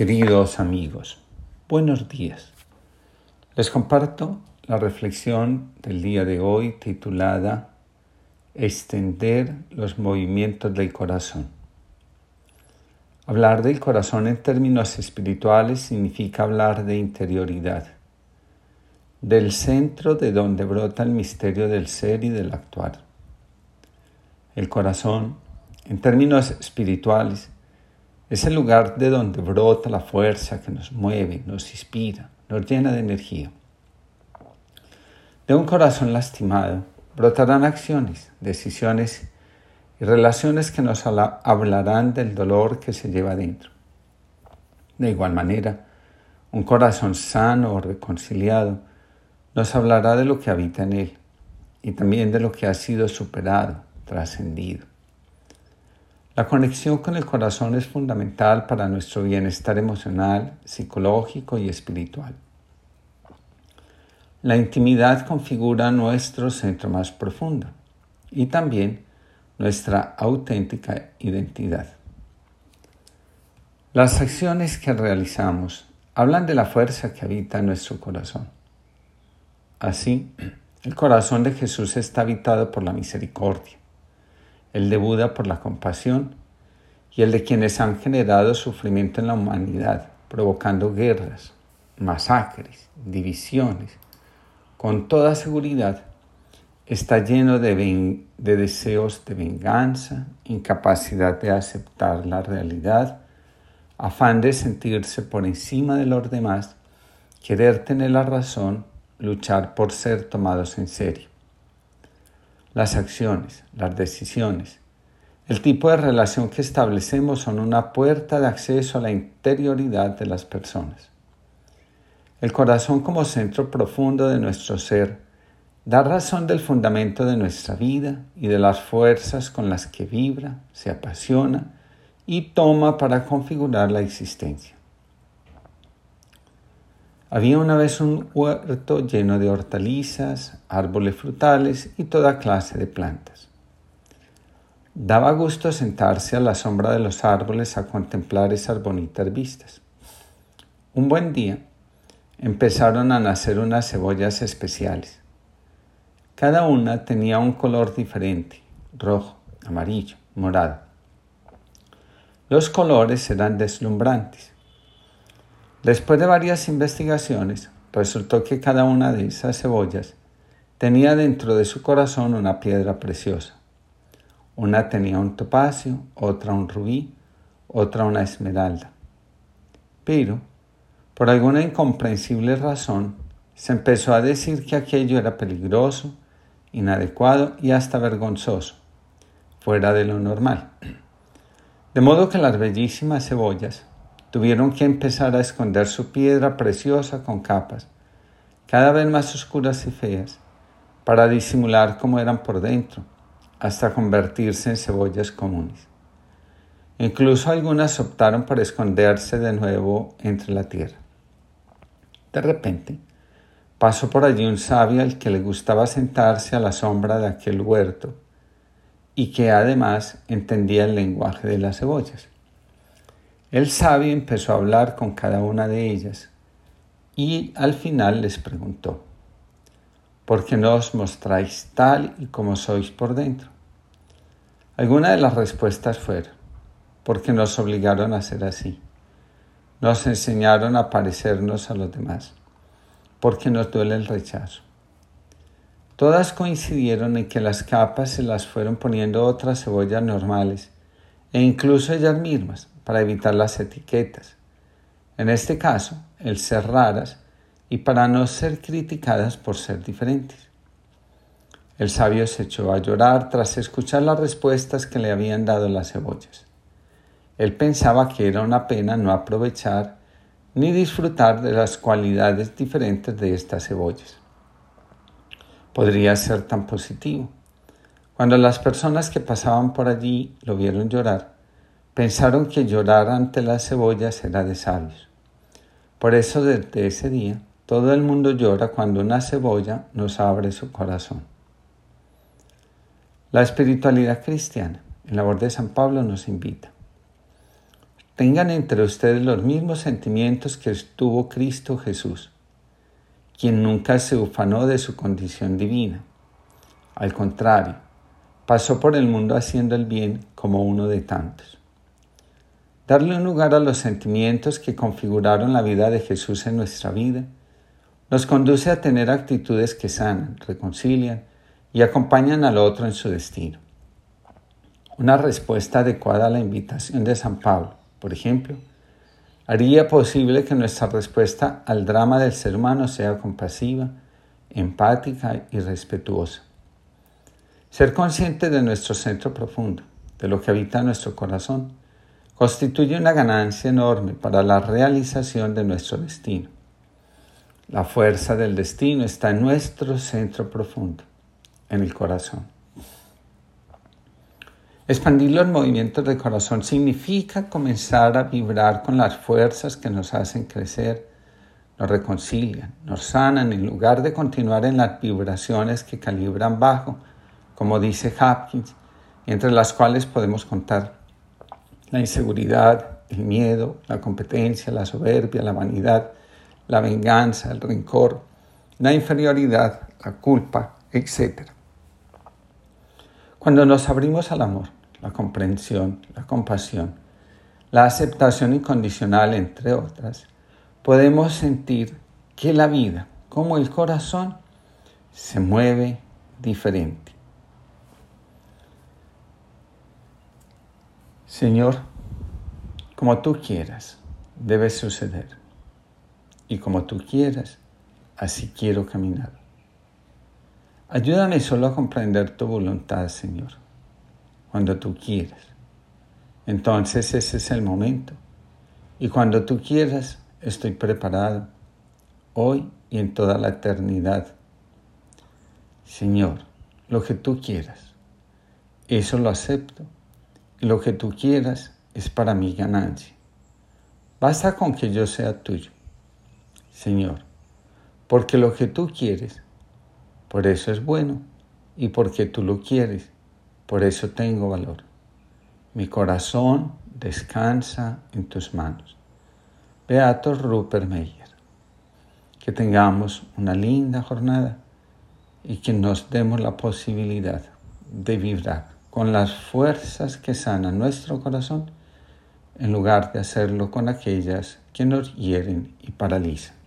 Queridos amigos, buenos días. Les comparto la reflexión del día de hoy titulada Extender los movimientos del corazón. Hablar del corazón en términos espirituales significa hablar de interioridad, del centro de donde brota el misterio del ser y del actuar. El corazón, en términos espirituales, es el lugar de donde brota la fuerza que nos mueve, nos inspira, nos llena de energía. De un corazón lastimado brotarán acciones, decisiones y relaciones que nos hablarán del dolor que se lleva dentro. De igual manera, un corazón sano o reconciliado nos hablará de lo que habita en él y también de lo que ha sido superado, trascendido. La conexión con el corazón es fundamental para nuestro bienestar emocional, psicológico y espiritual. La intimidad configura nuestro centro más profundo y también nuestra auténtica identidad. Las acciones que realizamos hablan de la fuerza que habita en nuestro corazón. Así, el corazón de Jesús está habitado por la misericordia el de Buda por la compasión y el de quienes han generado sufrimiento en la humanidad, provocando guerras, masacres, divisiones. Con toda seguridad, está lleno de, de, deseos de venganza, incapacidad de aceptar la realidad, afán de sentirse por encima de los demás, querer tener la razón, luchar por ser tomados en serio las acciones, las decisiones, el tipo de relación que establecemos son una puerta de acceso a la interioridad de las personas. El corazón como centro profundo de nuestro ser da razón del fundamento de nuestra vida y de las fuerzas con las que vibra, se apasiona y toma para configurar la existencia. Había una vez un huerto lleno de hortalizas, árboles frutales y toda clase de plantas. Daba gusto sentarse a la sombra de los árboles a contemplar esas bonitas vistas. Un buen día empezaron a nacer unas cebollas especiales. Cada una tenía un color diferente, rojo, amarillo, morado. Los colores eran deslumbrantes Después de varias investigaciones, resultó que cada una de esas cebollas tenía dentro de su corazón una piedra preciosa. Una tenía un topacio, otra un rubí, otra una esmeralda. Pero, por alguna incomprensible razón, se empezó a decir que aquello era peligroso, inadecuado y hasta vergonzoso, fuera de lo normal. De modo que las bellísimas cebollas Tuvieron que empezar a esconder su piedra preciosa con capas, cada vez más oscuras y feas, para disimular cómo eran por dentro, hasta convertirse en cebollas comunes. Incluso algunas optaron por esconderse de nuevo entre la tierra. De repente, pasó por allí un sabio al que le gustaba sentarse a la sombra de aquel huerto y que además entendía el lenguaje de las cebollas. El sabio empezó a hablar con cada una de ellas y al final les preguntó, ¿por qué no os mostráis tal y como sois por dentro? Algunas de las respuestas fueron, porque nos obligaron a ser así. Nos enseñaron a parecernos a los demás, porque nos duele el rechazo. Todas coincidieron en que las capas se las fueron poniendo otras cebollas normales e incluso ellas mismas, para evitar las etiquetas. En este caso, el ser raras y para no ser criticadas por ser diferentes. El sabio se echó a llorar tras escuchar las respuestas que le habían dado las cebollas. Él pensaba que era una pena no aprovechar ni disfrutar de las cualidades diferentes de estas cebollas. Podría ser tan positivo. Cuando las personas que pasaban por allí lo vieron llorar, Pensaron que llorar ante las cebollas era de sabios. Por eso desde ese día todo el mundo llora cuando una cebolla nos abre su corazón. La espiritualidad cristiana, en la voz de San Pablo, nos invita. tengan entre ustedes los mismos sentimientos que tuvo Cristo Jesús, quien nunca se ufanó de su condición divina. Al contrario, pasó por el mundo haciendo el bien como uno de tantos. Darle un lugar a los sentimientos que configuraron la vida de Jesús en nuestra vida nos conduce a tener actitudes que sanan, reconcilian y acompañan al otro en su destino. Una respuesta adecuada a la invitación de San Pablo, por ejemplo, haría posible que nuestra respuesta al drama del ser humano sea compasiva, empática y respetuosa. Ser consciente de nuestro centro profundo, de lo que habita nuestro corazón, constituye una ganancia enorme para la realización de nuestro destino. La fuerza del destino está en nuestro centro profundo, en el corazón. Expandir los movimientos del corazón significa comenzar a vibrar con las fuerzas que nos hacen crecer, nos reconcilian, nos sanan en lugar de continuar en las vibraciones que calibran bajo, como dice Hopkins, entre las cuales podemos contar la inseguridad, el miedo, la competencia, la soberbia, la vanidad, la venganza, el rencor, la inferioridad, la culpa, etc. Cuando nos abrimos al amor, la comprensión, la compasión, la aceptación incondicional, entre otras, podemos sentir que la vida, como el corazón, se mueve diferente. Señor, como tú quieras, debe suceder. Y como tú quieras, así quiero caminar. Ayúdame solo a comprender tu voluntad, Señor cuando tú quieras. Entonces ese es el momento. Y cuando tú quieras, estoy preparado, hoy y en toda la eternidad. Señor, lo que tú quieras, eso lo acepto. Lo que tú quieras es para mi ganancia. Basta con que yo sea tuyo, Señor, porque lo que tú quieres, por eso es bueno, y porque tú lo quieres, por eso tengo valor. Mi corazón descansa en tus manos. Beato Rupert Meyer. Que tengamos una linda jornada y que nos demos la posibilidad de vibrar con las fuerzas que sanan nuestro corazón en lugar de hacerlo con aquellas que nos hieren y paralizan.